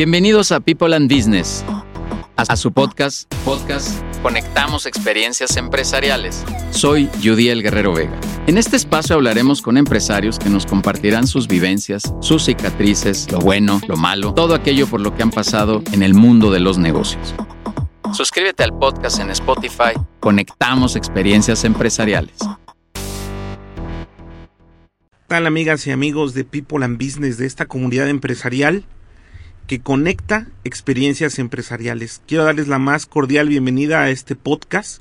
Bienvenidos a People and Business, a su podcast, podcast Conectamos Experiencias Empresariales. Soy Judiel Guerrero Vega. En este espacio hablaremos con empresarios que nos compartirán sus vivencias, sus cicatrices, lo bueno, lo malo, todo aquello por lo que han pasado en el mundo de los negocios. Suscríbete al podcast en Spotify. Conectamos Experiencias Empresariales. tal amigas y amigos de People and Business de esta comunidad empresarial que conecta experiencias empresariales? Quiero darles la más cordial bienvenida a este podcast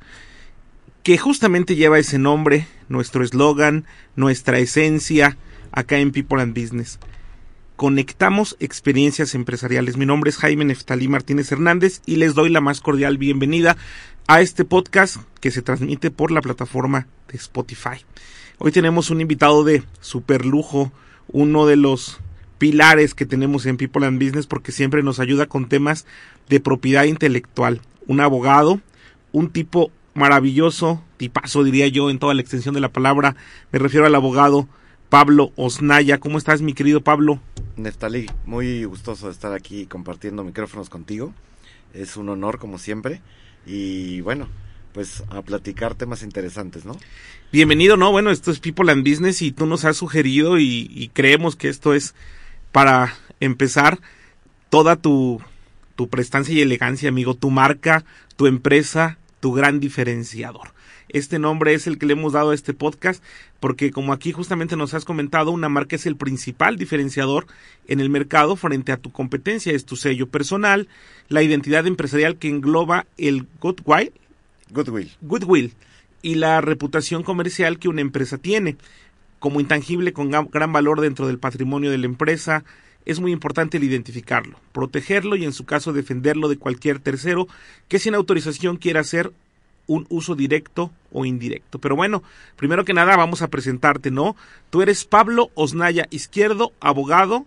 que justamente lleva ese nombre, nuestro eslogan, nuestra esencia acá en People and Business. Conectamos experiencias empresariales. Mi nombre es Jaime Neftalí Martínez Hernández y les doy la más cordial bienvenida a este podcast que se transmite por la plataforma de Spotify. Hoy tenemos un invitado de super lujo, uno de los pilares que tenemos en People and Business porque siempre nos ayuda con temas de propiedad intelectual. Un abogado, un tipo maravilloso, tipazo diría yo en toda la extensión de la palabra. Me refiero al abogado Pablo Osnaya. ¿Cómo estás, mi querido Pablo? Neftalí, muy gustoso de estar aquí compartiendo micrófonos contigo. Es un honor como siempre. Y bueno, pues a platicar temas interesantes, ¿no? Bienvenido, ¿no? Bueno, esto es People and Business y tú nos has sugerido y, y creemos que esto es para empezar toda tu, tu prestancia y elegancia, amigo, tu marca, tu empresa, tu gran diferenciador. Este nombre es el que le hemos dado a este podcast porque como aquí justamente nos has comentado, una marca es el principal diferenciador en el mercado frente a tu competencia, es tu sello personal, la identidad empresarial que engloba el goodwill, Goodwill. goodwill y la reputación comercial que una empresa tiene. Como intangible con gran valor dentro del patrimonio de la empresa, es muy importante el identificarlo, protegerlo y en su caso defenderlo de cualquier tercero que sin autorización quiera hacer un uso directo o indirecto. Pero bueno, primero que nada vamos a presentarte, ¿no? Tú eres Pablo Osnaya Izquierdo, abogado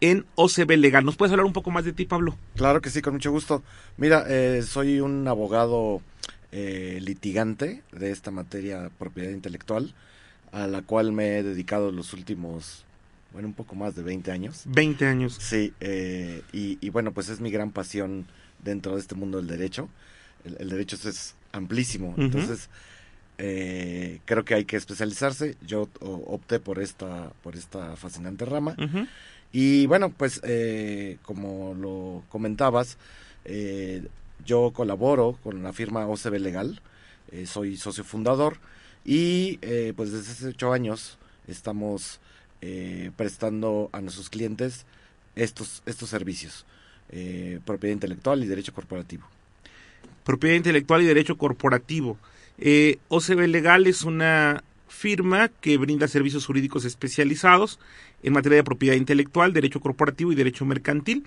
en OCB Legal. ¿Nos puedes hablar un poco más de ti, Pablo? Claro que sí, con mucho gusto. Mira, eh, soy un abogado eh, litigante de esta materia propiedad intelectual, a la cual me he dedicado los últimos, bueno, un poco más de 20 años. 20 años. Sí, eh, y, y bueno, pues es mi gran pasión dentro de este mundo del derecho. El, el derecho es, amplísimo, entonces eh, creo que hay que especializarse. Yo opté por esta, por esta fascinante rama. Y bueno, pues eh, como lo comentabas, eh, yo colaboro con la firma OCB Legal, soy socio fundador y eh, pues desde hace ocho años estamos eh, prestando a nuestros clientes estos, estos servicios, eh, propiedad intelectual y derecho corporativo. propiedad intelectual y derecho corporativo. OCB Legal es una firma que brinda servicios jurídicos especializados en materia de propiedad intelectual, derecho corporativo y derecho mercantil,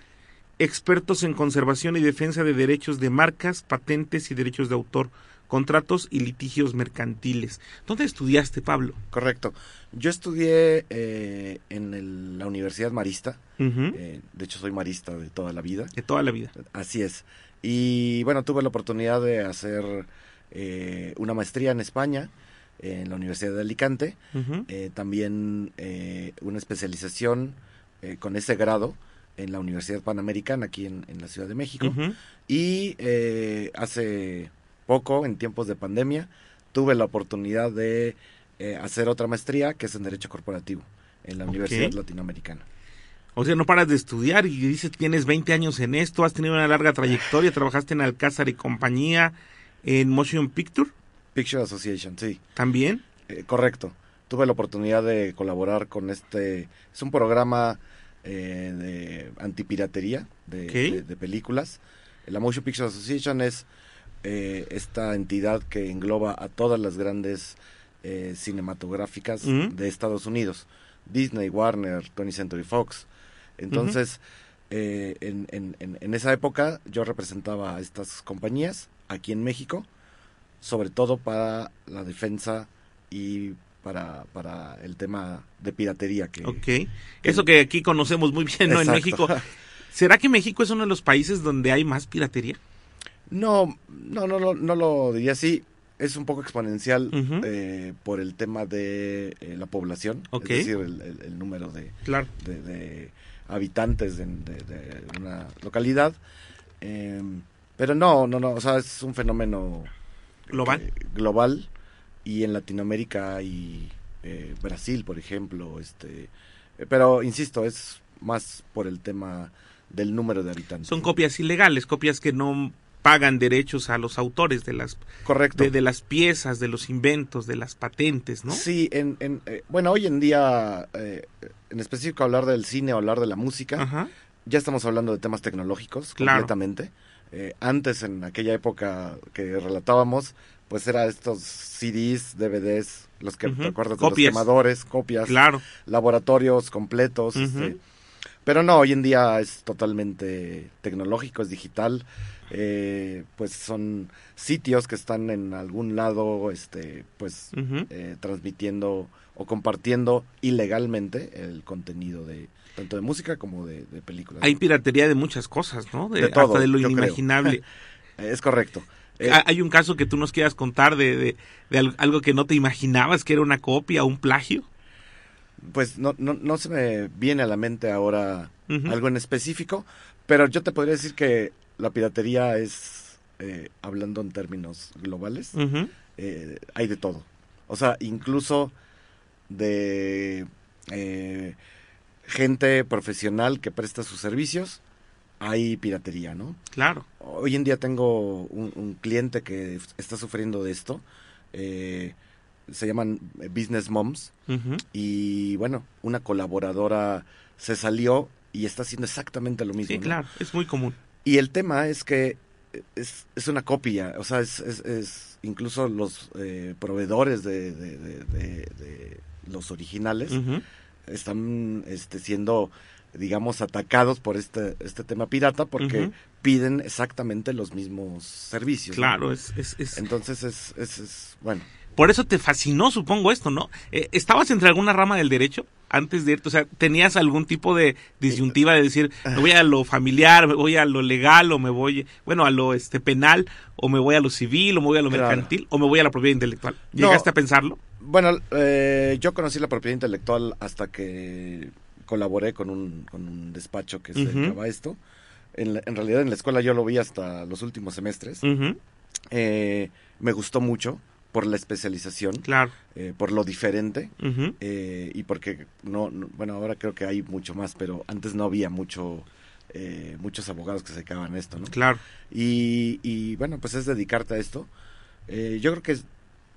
expertos en conservación y defensa de derechos de marcas, patentes y derechos de autor, contratos y litigios mercantiles. ¿Dónde estudiaste, Pablo? Correcto. Yo estudié eh, en el- la Universidad Marista, eh, de hecho soy marista de toda la vida. De toda la vida. Así es. Y bueno, tuve la oportunidad de hacer eh, una maestría en España, en la Universidad de Alicante, eh, también eh, una especialización con ese grado en la Universidad Panamericana aquí en, en la Ciudad de México. Y eh, hace poco, en tiempos de pandemia, tuve la oportunidad de eh, hacer otra maestría que es en Derecho Corporativo en la. Universidad Latinoamericana. O sea, no paras de estudiar y dices que tienes 20 años en esto, has tenido una larga trayectoria, trabajaste en Alcázar y compañía, en Motion Picture Picture Association, sí. también. Eh, correcto. Tuve la oportunidad de colaborar con este. Es un programa eh, de antipiratería de, Ok. de- de películas. La Motion Picture Association es eh, esta entidad que engloba a todas las grandes eh, cinematográficas de Estados Unidos: Disney, Warner, 20th Century Fox. Entonces, eh, en, en- en- esa época yo representaba a estas compañías aquí en México, sobre todo para la defensa y para, para el tema de piratería que Ok. Eso que aquí conocemos muy bien, ¿no? En. México. ¿Será que México es uno de los países donde hay más piratería? No no no no no lo diría así es un poco exponencial eh, por el tema de eh, la población Ok. es decir el, el- el número de, Claro. de, de habitantes de, una localidad. Eh, pero no, no, no, o sea, es un fenómeno Global. eh, global y en Latinoamérica y eh, Brasil, por ejemplo, este, pero insisto, es más por el tema del número de habitantes. Son copias ilegales, copias que no pagan derechos a los autores de las Correcto. de, de las piezas, de los inventos, de las patentes, ¿no? Sí, en, en, eh, bueno, hoy en día, eh, en específico hablar del cine o hablar de la música, Ajá. ya estamos hablando de temas tecnológicos Claro. completamente. Eh, antes, en aquella época que relatábamos, pues era estos CDs, DVDs, los que Ujú, te acuerdas de copias. los quemadores, copias, Claro. laboratorios completos. Ujú. este, pero no, hoy en día es totalmente tecnológico, es digital. eh, pues son sitios que están en algún lado, este, pues eh, transmitiendo o compartiendo ilegalmente el contenido de tanto de música como de, de películas. Hay piratería de muchas cosas, ¿no? De todo, hasta de lo inimaginable. Eh, Es correcto. Eh, Ah, Hay un caso que tú nos quieras contar de, de, de al- algo que no te imaginabas que era una copia un plagio. Pues no, no, no se me viene a la mente ahora algo en específico, pero yo te podría decir que la piratería es, eh, hablando en términos globales, eh, hay de todo. O sea, incluso de eh, gente profesional que presta sus servicios, hay piratería, ¿no? Claro. Hoy en día tengo un, un cliente que está sufriendo de esto. eh, se llaman eh, Business Moms. Y bueno, una colaboradora se salió y está haciendo exactamente lo mismo. Sí, ¿no? claro. Es muy común. Y el tema es que es, es una copia, o sea, es, es, es incluso los eh, proveedores de, de- de- de- de los originales están este, siendo, digamos, atacados por este, este tema pirata porque piden exactamente los mismos servicios. ¿no? Claro, es, es, es- Entonces es, es, es- bueno, Por eso te fascinó, supongo, esto, ¿no? Eh, ¿Estabas entre alguna rama del derecho antes de irte? O sea, ¿tenías algún tipo de disyuntiva de decir, me voy a lo familiar, me voy a lo legal, o me voy, bueno, a lo este penal, o me voy a lo civil, o me voy a lo Claro. mercantil, o me voy a la propiedad intelectual? No. ¿Llegaste a pensarlo? Bueno, eh, yo conocí la propiedad intelectual hasta que colaboré con un, con un despacho que se dedicaba a esto. En, la- en realidad en la escuela yo lo vi hasta los últimos semestres. Eh, me gustó mucho por la especialización, Claro. eh, por lo diferente eh, y porque, no, no- bueno, ahora creo que hay mucho más, pero antes no había mucho, eh, muchos abogados que se dedicaban a esto, ¿no? Claro. Y, y, bueno, pues es dedicarte a esto. Eh, yo creo que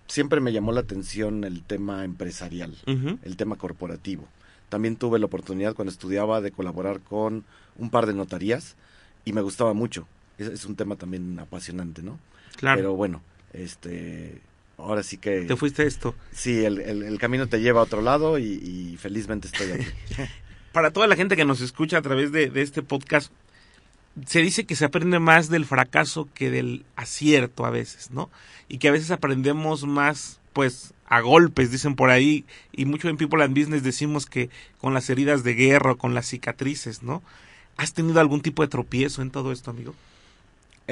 siempre me llamó la atención el tema empresarial, el tema corporativo. También tuve la oportunidad cuando estudiaba de colaborar con un par de notarías y me gustaba mucho. Es, es un tema también apasionante, ¿no? Claro. Pero bueno, este, ahora sí que... Te fuiste a esto. Sí, el, el- el camino te lleva a otro lado y, y felizmente estoy aquí. Para toda la gente que nos escucha a través de, de este podcast, se dice que se aprende más del fracaso que del acierto a veces, ¿no? Y que a veces aprendemos más, pues, a golpes, dicen por ahí, y mucho en People and Business decimos que con las heridas de guerra o con las cicatrices, ¿no? ¿Has tenido algún tipo de tropiezo en todo esto, amigo?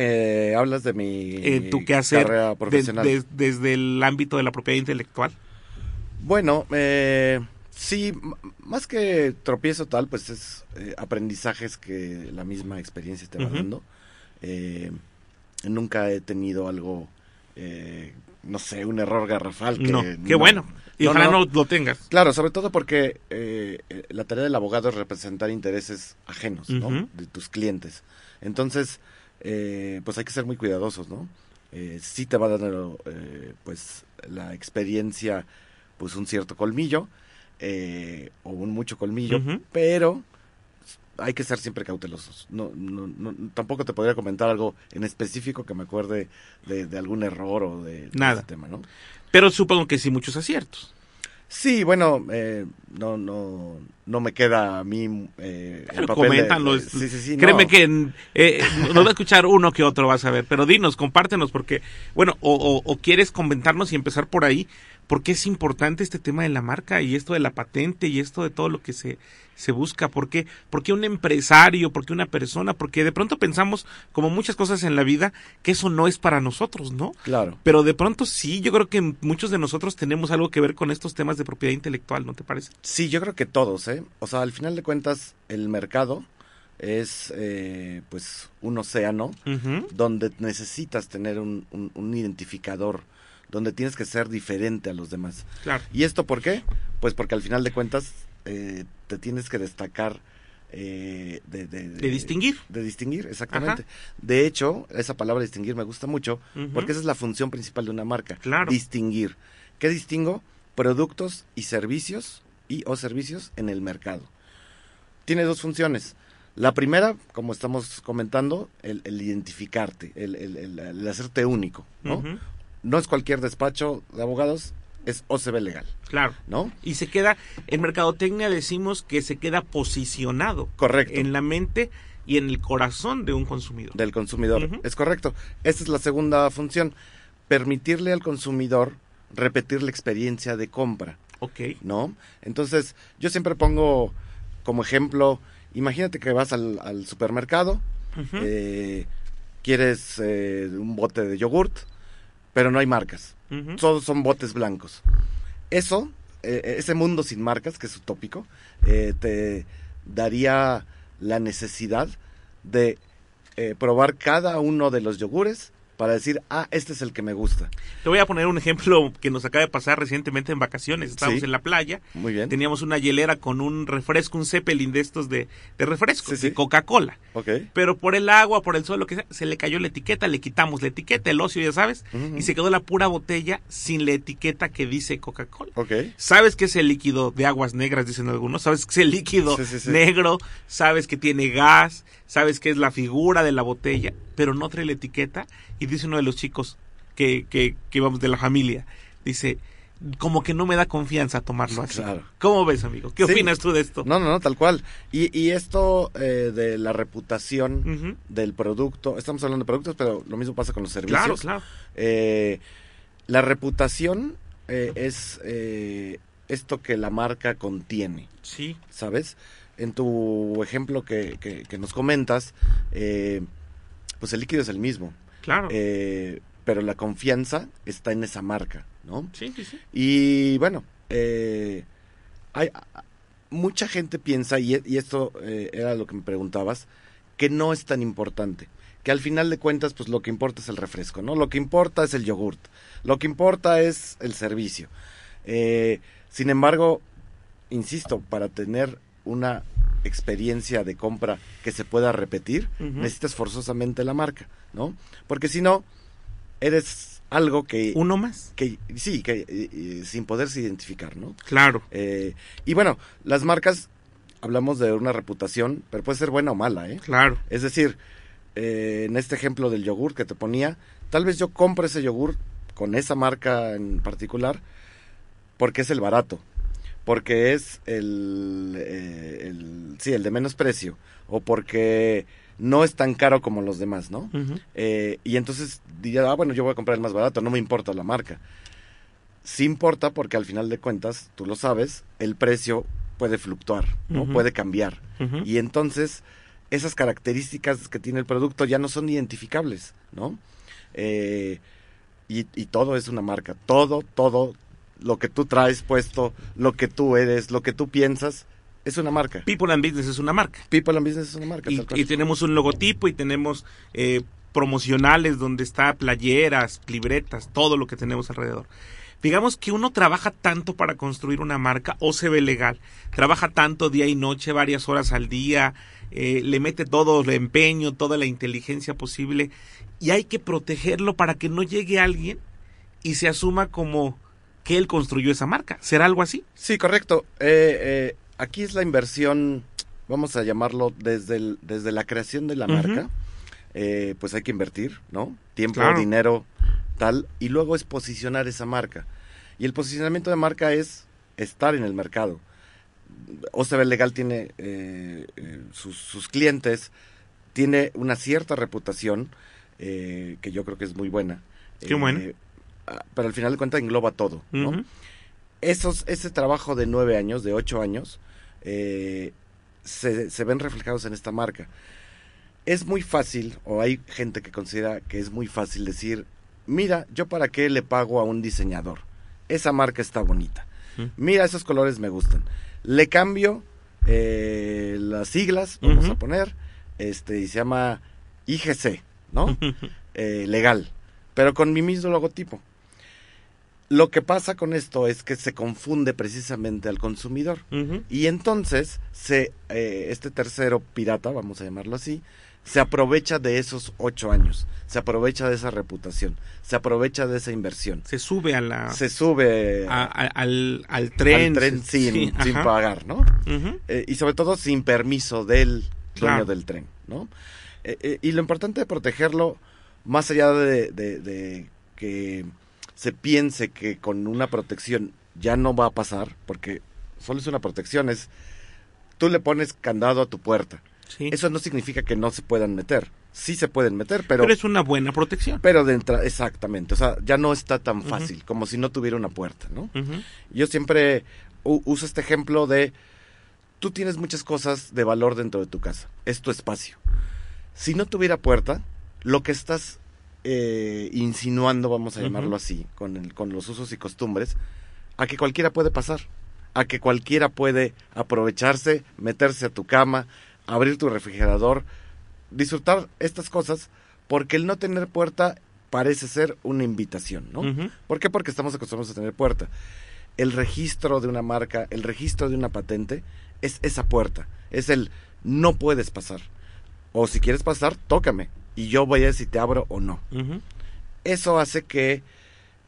Eh, Hablas de mi Eh, ¿Tú qué hacer carrera profesional. de- desde el ámbito de la propiedad intelectual? Bueno, eh, sí, más que tropiezo tal, pues es eh, aprendizajes que la misma experiencia te va dando. Eh, nunca he tenido algo, eh, no sé, un error garrafal. Que no, qué bueno. Y No, ojalá no. lo tengas. Claro, sobre todo porque la tarea del abogado es representar intereses ajenos, ¿no? De tus clientes. Entonces, eh, pues hay que ser muy cuidadosos, ¿no? Eh, sí te va dando, eh, pues, la experiencia, pues, un cierto colmillo, eh, o un mucho colmillo, pero hay que ser siempre cautelosos. No, no, no, tampoco te podría comentar algo en específico que me acuerde de, de algún error o de, de Nada. ese tema, ¿no? Pero supongo que sí muchos aciertos. Sí, bueno, eh, no, no, no me queda a mí eh, el de- coméntanos. de- sí, sí, sí, Créeme no. que eh, nos va a escuchar uno que otro, vas a ver. Pero dinos, compártenos, porque, bueno, o, o- o quieres comentarnos y empezar por ahí, ¿Por qué es importante este tema de la marca y esto de la patente y esto de todo lo que se, se busca? ¿Por qué? ¿Por qué un empresario? ¿Por qué una persona? Porque de pronto pensamos, como muchas cosas en la vida, que eso no es para nosotros, ¿no? Claro. Pero de pronto sí, yo creo que muchos de nosotros tenemos algo que ver con estos temas de propiedad intelectual, ¿no te parece? Sí, yo creo que todos, ¿eh? O sea, al final de cuentas, el mercado es eh, pues un océano donde necesitas tener un, un- un identificador, donde tienes que ser diferente a los demás. Claro. ¿Y esto por qué? Pues porque al final de cuentas eh, te tienes que destacar eh, de, de- De distinguir. De distinguir, exactamente. De hecho, esa palabra distinguir me gusta mucho porque esa es la función principal de una marca. Claro. Distinguir. ¿Qué distingo? Productos y servicios y o servicios en el mercado. Tiene dos funciones. La primera, como estamos comentando, el, el identificarte, el, el- el- hacerte único, ¿no? No es cualquier despacho de abogados, es OCB legal, Claro. ¿no? Y se queda, en mercadotecnia decimos que se queda posicionado Correcto. en la mente y en el corazón de un consumidor. del consumidor. Es correcto. Esta es la segunda función. Permitirle al consumidor repetir la experiencia de compra, Ok. ¿no? Entonces, yo siempre pongo como ejemplo, imagínate que vas al, al supermercado, eh, quieres eh, un bote de yogurt, pero no hay marcas. Todos son botes blancos. Eso, eh, ese mundo sin marcas, que es utópico, eh, te daría la necesidad de eh, probar cada uno de los yogures para decir, ah, este es el que me gusta. Te voy a poner un ejemplo que nos acaba de pasar recientemente en vacaciones. Estábamos Sí. en la playa, Muy bien. teníamos una hielera con un refresco, un Zeppelin de estos de, de refresco, Sí, sí. de Coca-Cola. Ok. Pero por el agua, por el sol, lo que sea, se le cayó la etiqueta, le quitamos la etiqueta, el ocio, ya sabes, y se quedó la pura botella sin la etiqueta que dice Coca-Cola. Ok. Sabes que es el líquido de aguas negras, dicen algunos, sabes que es el líquido Sí, sí, sí. negro, sabes que tiene gas, sabes que es la figura de la botella, pero no trae la etiqueta. Y dice uno de los chicos que, que, que vamos de la familia, dice, como que no me da confianza tomarlo así. Claro. ¿Cómo ves, amigo? ¿Qué Sí. opinas tú de esto? No, no, no, tal cual. Y, y esto eh, de la reputación del producto, estamos hablando de productos, pero lo mismo pasa con los servicios. Claro, claro. Eh, la reputación eh, es eh, esto que la marca contiene, Sí, ¿sabes? En tu ejemplo que, que- que nos comentas, eh, pues el líquido es el mismo, claro. eh, pero la confianza está en esa marca, ¿no? sí, sí, sí. Y bueno, eh, hay, mucha gente piensa, y, y esto era lo que me preguntabas, que no es tan importante. Que al final de cuentas, pues lo que importa es el refresco, ¿no? Lo que importa es el yogurt. Lo que importa es el servicio. Sin embargo, insisto, para tener una experiencia de compra que se pueda repetir, necesitas forzosamente la marca, ¿no? Porque si no, eres algo que Uno más. que sí, que eh, sin poderse identificar, ¿no? Claro. Eh, y bueno, las marcas, hablamos de una reputación, pero puede ser buena o mala, ¿eh? Claro. Es decir, eh, en este ejemplo del yogur que te ponía, tal vez yo compro ese yogur con esa marca en particular porque es el barato, porque es el, eh, el sí, el de menos precio, o porque no es tan caro como los demás, ¿no? Eh, y entonces diría, ah, bueno, yo voy a comprar el más barato, no me importa la marca. Sí importa porque al final de cuentas, tú lo sabes, el precio puede fluctuar, ¿no? Puede cambiar. Y entonces esas características que tiene el producto ya no son identificables, ¿no? Eh, y, y todo es una marca, todo, todo, lo que tú traes puesto, lo que tú eres, lo que tú piensas, es una marca. People and Business es una marca. People and Business es una marca. Y, y tenemos un logotipo y tenemos eh, promocionales donde está playeras, libretas, todo lo que tenemos alrededor. Digamos que uno trabaja tanto para construir una marca o se ve legal. Trabaja tanto día y noche, varias horas al día, eh, le mete todo el empeño, toda la inteligencia posible y hay que protegerlo para que no llegue alguien y se asuma como que él construyó esa marca. ¿Será algo así? Sí, correcto. Eh, eh, aquí es la inversión, vamos a llamarlo desde, el- desde la creación de la marca. Eh, pues hay que invertir, ¿no? Tiempo, Claro. dinero, tal. Y luego es posicionar esa marca. Y el posicionamiento de marca es estar en el mercado. OCB Legal tiene eh, eh, sus, sus clientes, tiene una cierta reputación, eh, que yo creo que es muy buena. Qué bueno. Pero al final de cuentas engloba todo, ¿no? Esos, ese trabajo de nueve años, de ocho años, eh, se, se ven reflejados en esta marca. Es muy fácil, o hay gente que considera que es muy fácil decir, mira, yo para qué le pago a un diseñador. Esa marca está bonita. Mira, esos colores me gustan. Le cambio eh, las siglas, vamos a poner, este, y se llama IGC, ¿no? Eh, legal, pero con mi mismo logotipo. Lo que pasa con esto es que se confunde precisamente al consumidor. Y entonces, se, eh, este tercero pirata, vamos a llamarlo así, se aprovecha de esos ocho años, se aprovecha de esa reputación, se aprovecha de esa inversión, Se sube a la se sube a- a- a- al, al tren. al tren se- sin, sí, sin pagar, ¿no? Eh, y sobre todo sin permiso del dueño Claro. del tren, ¿no? Eh, eh, y lo importante de protegerlo, más allá de, de- de que se piense que con una protección ya no va a pasar, porque solo es una protección, es tú le pones candado a tu puerta. Sí. Eso no significa que no se puedan meter. Sí se pueden meter, pero Pero es una buena protección. pero de entrada, exactamente, o sea, ya no está tan fácil como si no tuviera una puerta, ¿no? Yo siempre uso este ejemplo de tú tienes muchas cosas de valor dentro de tu casa, es tu espacio. Si no tuviera puerta, lo que estás eh, insinuando, vamos a llamarlo así, con, el, con los usos y costumbres, a que cualquiera puede pasar, a que cualquiera puede aprovecharse, meterse a tu cama, abrir tu refrigerador, disfrutar estas cosas, porque el no tener puerta parece ser una invitación, ¿no? ¿Por qué? Porque estamos acostumbrados a tener puerta. El registro de una marca, el registro de una patente, es esa puerta. Es el no puedes pasar. O si quieres pasar, tócame. Y yo voy a ver si te abro o no. Eso hace que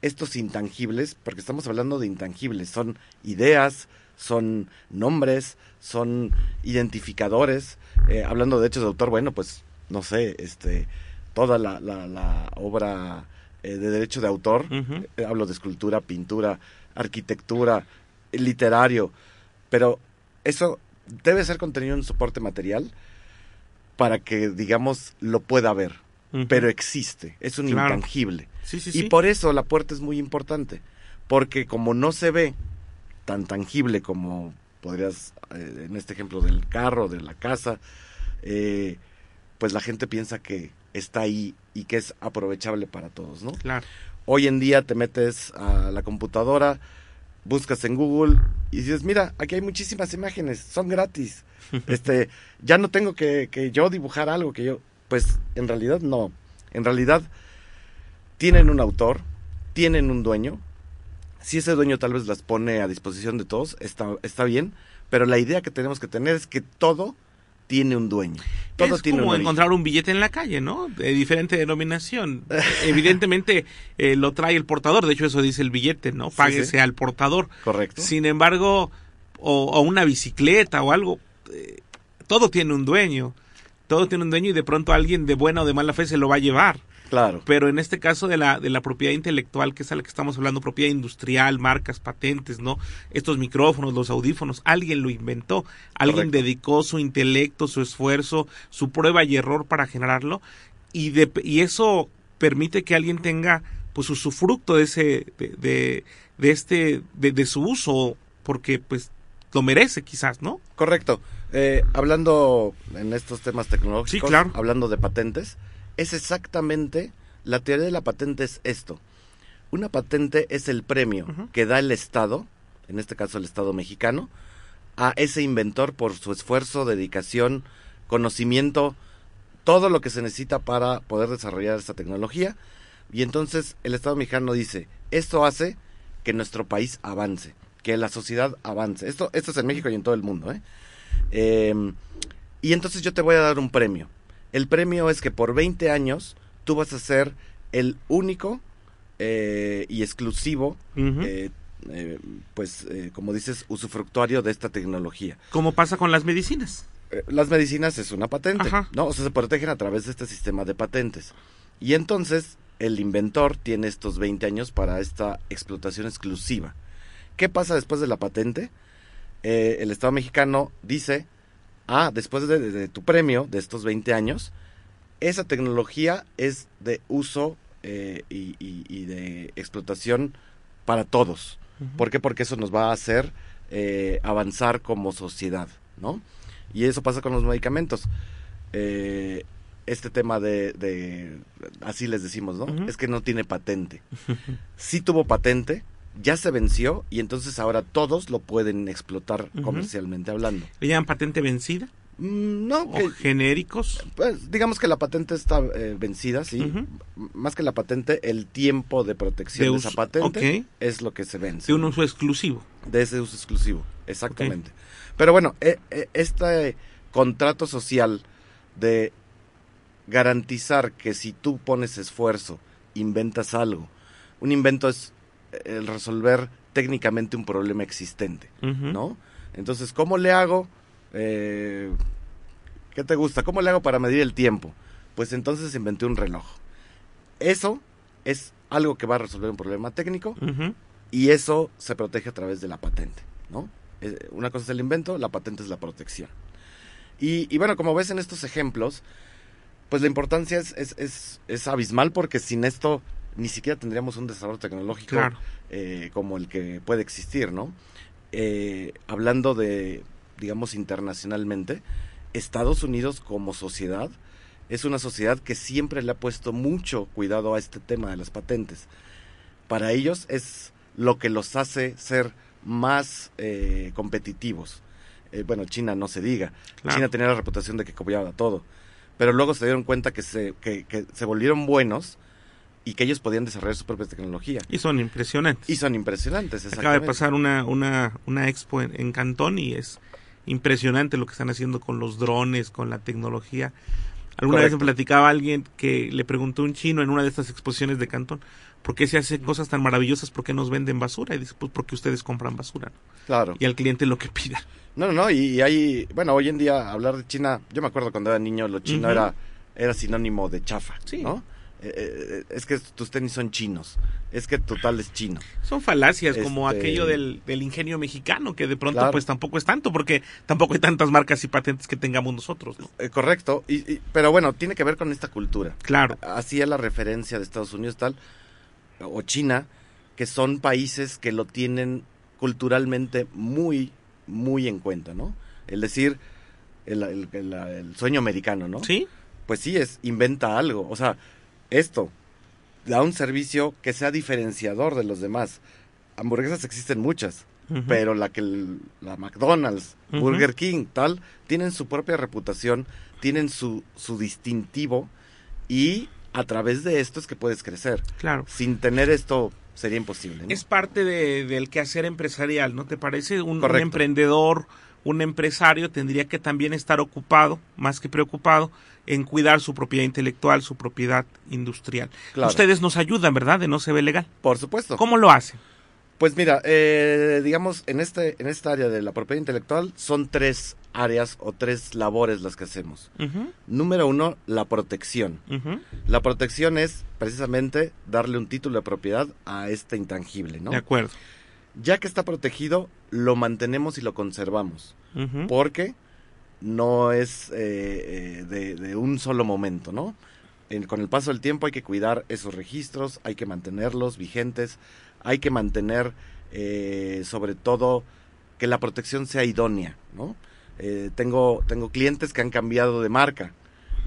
estos intangibles, porque estamos hablando de intangibles, son ideas, son nombres, son identificadores. Eh, hablando de derechos de autor, bueno, pues no sé, este, toda la, la- la obra eh, de derecho de autor, eh, hablo de escultura, pintura, arquitectura, literario, pero eso debe ser contenido en soporte material para que, digamos, lo pueda ver, pero existe, es un Claro. intangible. sí, sí, Y sí. por eso la puerta es muy importante, porque como no se ve tan tangible como podrías, eh, en este ejemplo del carro, de la casa, eh, pues la gente piensa que está ahí y que es aprovechable para todos, ¿no? Claro. Hoy en día te metes a la computadora, buscas en Google y dices, mira, aquí hay muchísimas imágenes, son gratis. Este, ya no tengo que, que yo dibujar algo que yo, pues en realidad no. En realidad tienen un autor, tienen un dueño. Si ese dueño tal vez las pone a disposición de todos, está, está bien, pero la idea que tenemos que tener es que todo tiene un dueño. Todo es tiene como un encontrar un billete en la calle, ¿no? De diferente denominación. Evidentemente eh, lo trae el portador, de hecho eso dice el billete, ¿no? Sí, Páguese sí. al portador. Correcto. Sin embargo, o, o una bicicleta o algo, eh, todo tiene un dueño. Todo tiene un dueño y de pronto alguien de buena o de mala fe se lo va a llevar. Claro. Pero en este caso de la, de la propiedad intelectual, que es a la que estamos hablando, propiedad industrial, marcas, patentes, ¿no? Estos micrófonos, los audífonos, alguien lo inventó, alguien Correcto. dedicó su intelecto, su esfuerzo, su prueba y error para generarlo, y, de, y eso permite que alguien tenga pues usufructo de ese, de, de, de este, de, de su uso, porque pues lo merece quizás, ¿no? Correcto. Eh, hablando en estos temas tecnológicos, Sí, claro. hablando de patentes, es exactamente, la teoría de la patente es esto. Una patente es el premio que da el Estado, en este caso el Estado mexicano, a ese inventor por su esfuerzo, dedicación, conocimiento, todo lo que se necesita para poder desarrollar esta tecnología. Y entonces el Estado mexicano dice, esto hace que nuestro país avance, que la sociedad avance. Esto, esto es en México y en todo el mundo. ¿eh? Eh, y entonces yo te voy a dar un premio. El premio es que por 20 años tú vas a ser el único eh, y exclusivo, eh, eh, pues eh, como dices, usufructuario de esta tecnología. Como pasa con las medicinas. Eh, las medicinas es una patente, Ajá. ¿no? O sea, se protegen a través de este sistema de patentes. Y entonces el inventor tiene estos 20 años para esta explotación exclusiva. ¿Qué pasa después de la patente? Eh, el Estado mexicano dice, ah, después de, de- de tu premio de estos 20 años, esa tecnología es de uso eh, y, y- y de explotación para todos. ¿Por qué? Porque eso nos va a hacer eh, avanzar como sociedad, ¿no? Y eso pasa con los medicamentos. Eh, este tema de, de- así les decimos, ¿no? Es que no tiene patente. Sí tuvo patente, ya se venció y entonces ahora todos lo pueden explotar comercialmente hablando. ¿Le llaman patente vencida? Mm, No, ¿O que- genéricos? pues, digamos que la patente está eh, vencida, sí. Más que la patente, el tiempo de protección De esa patente es lo que se vence. De un uso exclusivo. De ese uso exclusivo, exactamente. Pero bueno, eh, eh, este contrato social de garantizar que si tú pones esfuerzo, inventas algo, un invento es el resolver técnicamente un problema existente. ¿no? Entonces, ¿cómo le hago? Eh, ¿Qué te gusta? ¿Cómo le hago para medir el tiempo? Pues entonces inventé un reloj. Eso es algo que va a resolver un problema técnico y eso se protege a través de la patente, ¿no? Eh, Una cosa es el invento, la patente es la protección. Y, y bueno, como ves en estos ejemplos, pues la importancia es, es, es, es abismal porque sin esto ni siquiera tendríamos un desarrollo tecnológico Claro. eh, como el que puede existir, ¿no? Eh, hablando de, digamos, internacionalmente, Estados Unidos como sociedad es una sociedad que siempre le ha puesto mucho cuidado a este tema de las patentes. Para ellos es lo que los hace ser más eh, competitivos. Eh, bueno, China no se diga. Claro. China tenía la reputación de que copiaba todo. Pero luego se dieron cuenta que se, que, que se volvieron buenos y que ellos podían desarrollar su propia tecnología. Y son impresionantes. Y son impresionantes, Acaba de pasar una, una, una expo en, en Cantón y es impresionante lo que están haciendo con los drones, con la tecnología. Alguna vez me platicaba alguien que le preguntó a un chino en una de estas exposiciones de Cantón, ¿por qué se hacen cosas tan maravillosas? ¿Por qué nos venden basura? Y dice, pues porque ustedes compran basura. ¿no? Claro. Y al cliente lo que pida. No, no, no, y, y hay, bueno, hoy en día hablar de China, yo me acuerdo cuando era niño, lo chino era, era sinónimo de chafa, Sí. ¿no? Eh, eh, es que tus tenis son chinos, es que tu tal es chino. Son falacias como Este- aquello del, del ingenio mexicano, que de pronto Claro. pues tampoco es tanto, porque tampoco hay tantas marcas y patentes que tengamos nosotros, ¿no? Eh, correcto, y, y- pero bueno, tiene que ver con esta cultura. Claro. Así es la referencia de Estados Unidos tal, o China, que son países que lo tienen culturalmente muy, muy en cuenta, ¿no? El decir, el, el- el- el sueño americano, ¿no? ¿Sí? pues sí es inventa algo o sea esto da un servicio que sea diferenciador de los demás hamburguesas existen muchas pero la que el- la McDonald's. Burger King tal tienen su propia reputación tienen su su distintivo y a través de esto es que puedes crecer Claro. sin tener esto sería imposible ¿no? Es parte de- del quehacer empresarial, ¿no te parece? Un, un emprendedor, un empresario tendría que también estar ocupado, más que preocupado, en cuidar su propiedad intelectual, su propiedad industrial. Claro. Ustedes nos ayudan, ¿verdad? De no se ve legal. por supuesto ¿Cómo lo hacen? Pues mira, eh, digamos, en este, en esta área de la propiedad intelectual son tres áreas o tres labores las que hacemos. Número uno, la protección. La protección es precisamente darle un título de propiedad a este intangible, ¿no? De acuerdo. Ya que está protegido, lo mantenemos y lo conservamos, porque no es eh, eh, de, de un solo momento, ¿no? En- con el paso del tiempo hay que cuidar esos registros, hay que mantenerlos vigentes, hay que mantener eh, sobre todo que la protección sea idónea, ¿no? Eh, tengo, tengo clientes que han cambiado de marca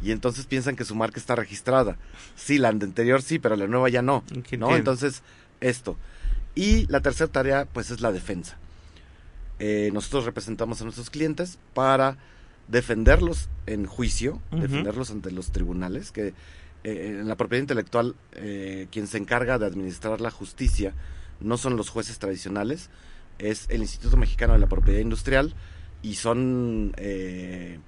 y entonces piensan que su marca está registrada. Sí, la anterior sí, pero la nueva ya no, ¿no? Entonces, esto. Y la tercera tarea, pues, es la defensa. Eh, nosotros representamos a nuestros clientes para defenderlos en juicio, defenderlos ante los tribunales, que eh, en la propiedad intelectual eh, quien se encarga de administrar la justicia no son los jueces tradicionales, es el Instituto Mexicano de la Propiedad Industrial y son eh,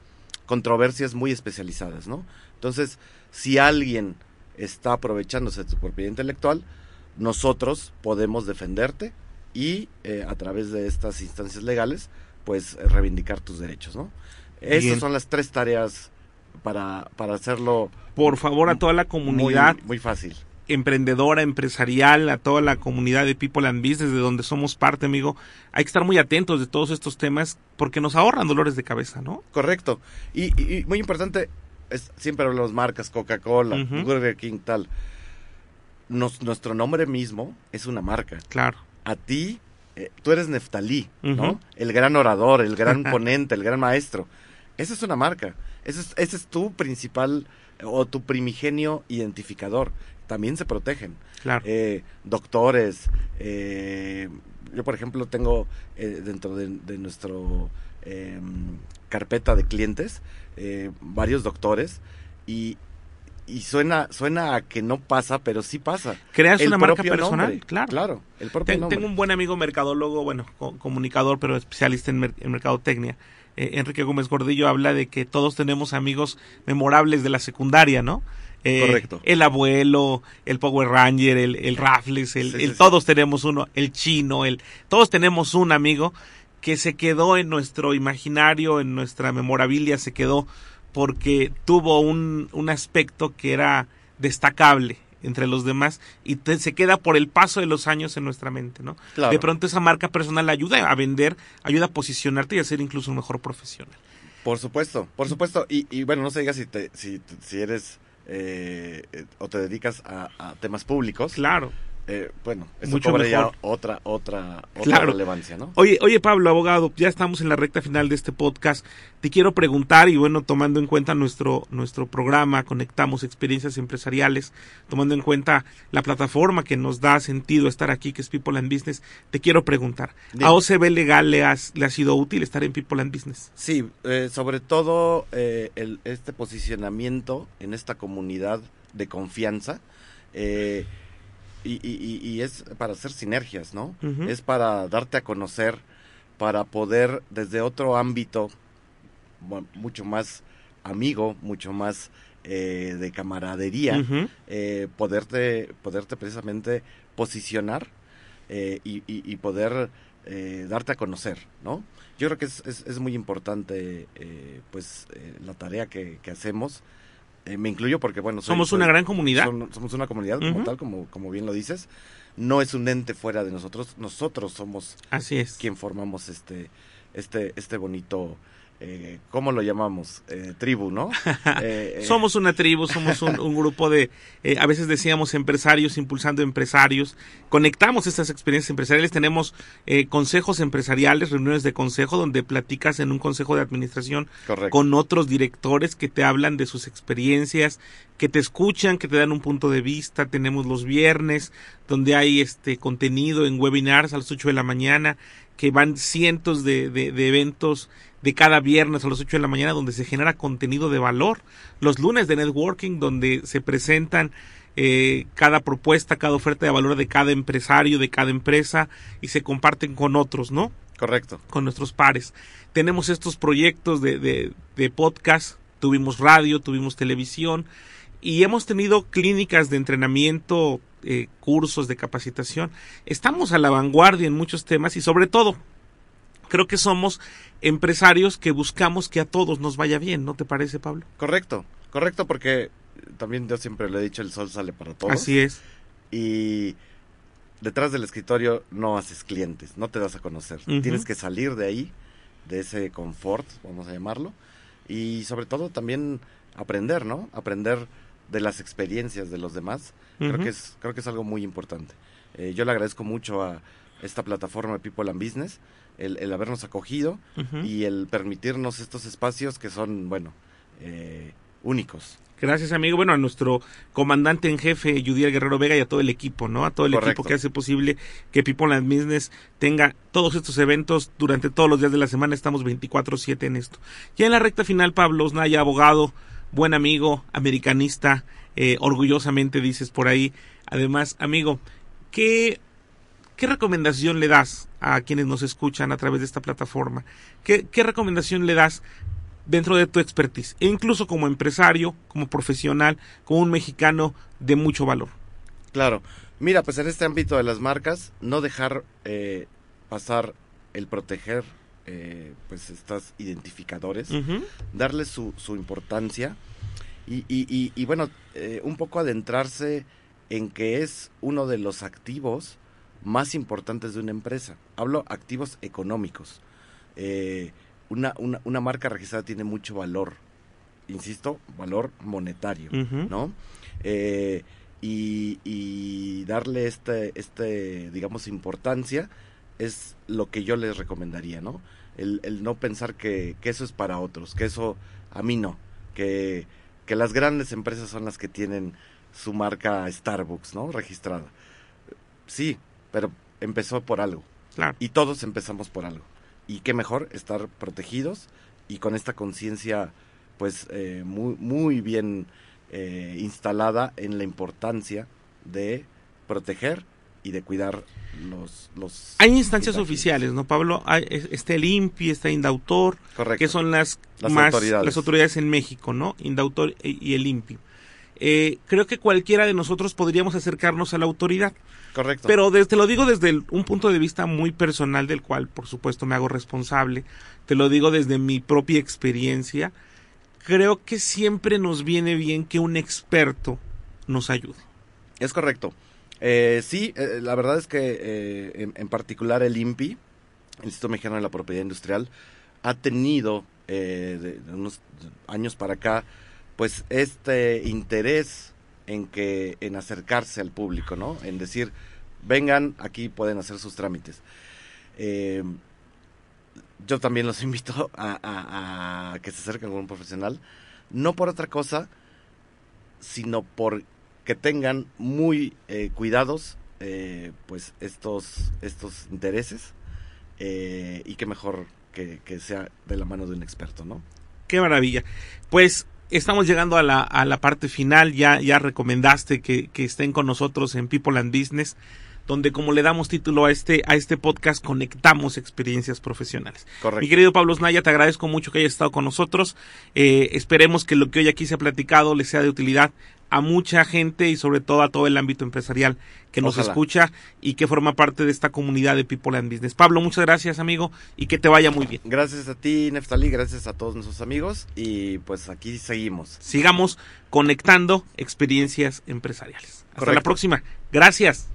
controversias muy especializadas, ¿no? Entonces, si alguien está aprovechándose de tu propiedad intelectual, nosotros podemos defenderte y eh, a través de estas instancias legales, pues reivindicar tus derechos, ¿no? Bien. Esas son las tres tareas para, para hacerlo Por favor, a toda la comunidad muy fácil. emprendedora, empresarial, a toda la comunidad de People and Business, de donde somos parte, amigo, hay que estar muy atentos de todos estos temas porque nos ahorran dolores de cabeza, ¿no? Correcto. Y, y- y muy importante, es, siempre hablamos marcas, Coca-Cola. Burger King, tal. nos- nuestro nombre mismo es una marca. Claro. A ti, eh, tú eres Neftalí, ¿no? El gran orador, el gran ponente, el gran maestro. Esa es una marca. Ese es, ese es tu principal eh, o tu primigenio identificador. También se protegen. Claro. Eh, doctores, eh, yo por ejemplo tengo eh, dentro de, de nuestro eh, carpeta de clientes varios doctores y, y suena suena a que no pasa, pero sí pasa. Creas El una marca personal, nombre, claro. Claro, el propio Ten- nombre. tengo un buen amigo mercadólogo, bueno, co- comunicador, pero especialista en, mer- en mercadotecnia. Eh, Enrique Gómez Gordillo habla de que todos tenemos amigos memorables de la secundaria, ¿no? Eh, Correcto. El abuelo, el Power Ranger, el, el Raffles, el, Sí, el- sí, sí. todos tenemos uno, el chino, el, todos tenemos un amigo que se quedó en nuestro imaginario, en nuestra memorabilia, se quedó porque tuvo un, un aspecto que era destacable entre los demás y te- se queda por el paso de los años en nuestra mente, ¿no? Claro. De pronto esa marca personal ayuda a vender, ayuda a posicionarte y a ser incluso un mejor profesional. Por supuesto, por supuesto. Y, y bueno, no se diga si, te, si, si eres eh, o te dedicas a, a temas públicos. Claro. Eh, bueno, eso Mucho cobra ya mejor. otra, otra, otra Claro. relevancia, ¿no? Oye, oye Pablo, abogado, ya estamos en la recta final de este podcast. Te quiero preguntar, y bueno, tomando en cuenta nuestro, nuestro programa, Conectamos Experiencias Empresariales, tomando en cuenta la plataforma que nos da sentido estar aquí, que es People and Business, te quiero preguntar, Dime. ¿a OCB Legal le, has- le ha sido útil estar en People and Business? Sí, eh, sobre todo eh, el, este posicionamiento en esta comunidad de confianza eh, y, y- y- es para hacer sinergias, ¿no? Es para darte a conocer, para poder desde otro ámbito mu- mucho más amigo, mucho más eh, de camaradería, eh, poderte, poderte precisamente posicionar eh, y, poder eh, darte a conocer, ¿no? Yo creo que es, es- es muy importante, eh, pues, la tarea que, que hacemos. Eh, me incluyo porque, bueno, soy- Somos soy- una gran comunidad. son- somos una comunidad como tal, como, como bien lo dices. No es un ente fuera de nosotros, nosotros somos Así es. quien formamos este, este, este bonito, eh, ¿cómo lo llamamos? Eh, tribu, ¿no? Eh, eh, Somos una tribu, somos un, un grupo de, eh, a veces decíamos empresarios impulsando empresarios. Conectamos estas experiencias empresariales, tenemos eh, consejos empresariales, reuniones de consejo donde platicas en un consejo de administración correcto. con otros directores que te hablan de sus experiencias, que te escuchan, que te dan un punto de vista. Tenemos los viernes donde hay este contenido en webinars a las 8 de la mañana, que van cientos de, de- de eventos de cada viernes a las 8 de la mañana donde se genera contenido de valor. Los lunes de networking donde se presentan eh, cada propuesta, cada oferta de valor de cada empresario, de cada empresa y se comparten con otros, ¿no? Correcto. con nuestros pares. Tenemos estos proyectos de, de, de podcast, tuvimos radio, tuvimos televisión y hemos tenido clínicas de entrenamiento, eh, cursos de capacitación. Estamos a la vanguardia en muchos temas y sobre todo creo que somos empresarios que buscamos que a todos nos vaya bien, ¿no te parece, Pablo? Correcto, correcto, porque también yo siempre lo he dicho, el sol sale para todos. Así es. Y detrás del escritorio no haces clientes, no te das a conocer. Tienes que salir de ahí, de ese confort, vamos a llamarlo. Y sobre todo también aprender, ¿no? Aprender de las experiencias de los demás. Creo que es, creo que es algo muy importante. Eh, yo le agradezco mucho a esta plataforma People and Business el, el habernos acogido y el permitirnos estos espacios que son, bueno, eh, únicos. Gracias, amigo. Bueno, a nuestro comandante en jefe, Judiel Guerrero Vega, y a todo el equipo, ¿no? A todo el Correcto. equipo que hace posible que People and Business tenga todos estos eventos durante todos los días de la semana. Estamos 24-7 en esto. Ya en la recta final, Pablo Osnaya, abogado, buen amigo, americanista, eh, orgullosamente dices por ahí. Además, amigo, ¿qué, ¿qué recomendación le das a quienes nos escuchan a través de esta plataforma? ¿Qué, qué recomendación le das dentro de tu expertise, e incluso como empresario, como profesional, como un mexicano de mucho valor. Claro. Mira, pues en este ámbito de las marcas, no dejar eh, pasar el proteger eh, pues estos identificadores, Ujú. darle su, su importancia y, y- y- y, bueno, eh, un poco adentrarse en que es uno de los activos más importantes de una empresa. Hablo activos económicos. Eh, una, una, una marca registrada tiene mucho valor, insisto, valor monetario. ¿no? Eh, y, darle este, este, digamos, importancia es lo que yo les recomendaría, ¿no? El, no pensar que, eso es para otros, que eso a mí no, que, que las grandes empresas son las que tienen su marca Starbucks, ¿no? Registrada. Sí, pero empezó por algo. Claro. Y todos empezamos por algo. Y qué mejor estar protegidos y con esta conciencia, pues, eh, muy, muy bien eh, instalada en la importancia de proteger y de cuidar los... los Hay instancias oficiales, ¿no, Pablo? Hay, está el INPI, está Indautor, Correcto. que son las, más, autoridades. las autoridades en México, ¿no? Indautor y el INPI. Eh, creo que cualquiera de nosotros podríamos acercarnos a la autoridad. Correcto. Pero te lo digo desde un punto de vista muy personal, del cual por supuesto me hago responsable. Te lo digo desde mi propia experiencia. Creo que siempre nos viene bien que un experto nos ayude. Es correcto. Eh, sí, eh, la verdad es que eh, en, particular el INPI, el Instituto Mexicano de la Propiedad Industrial, ha tenido de unos años para acá pues este interés en que en acercarse al público, ¿no? En decir, vengan, aquí pueden hacer sus trámites. Eh, yo también los invito a, que se acerquen con un profesional, no por otra cosa, sino por que tengan muy eh, cuidados eh, pues estos, estos intereses y que mejor que, que sea de la mano de un experto, ¿no? Qué maravilla. Pues estamos llegando a la, a la parte final. Ya, ya recomendaste que, que, estén con nosotros en People and Business, donde como le damos título a este, a este podcast, conectamos experiencias profesionales. Correcto. Mi querido Pablo Snaya, te agradezco mucho que hayas estado con nosotros. Eh, esperemos que lo que hoy aquí se ha platicado les sea de utilidad a mucha gente y sobre todo a todo el ámbito empresarial que nos escucha y que forma parte de esta comunidad de People and Business. Pablo, muchas gracias amigo y que te vaya muy bien. Gracias a ti Neftali, gracias a todos nuestros amigos y pues aquí seguimos. Sigamos conectando experiencias empresariales. Hasta la próxima. Gracias.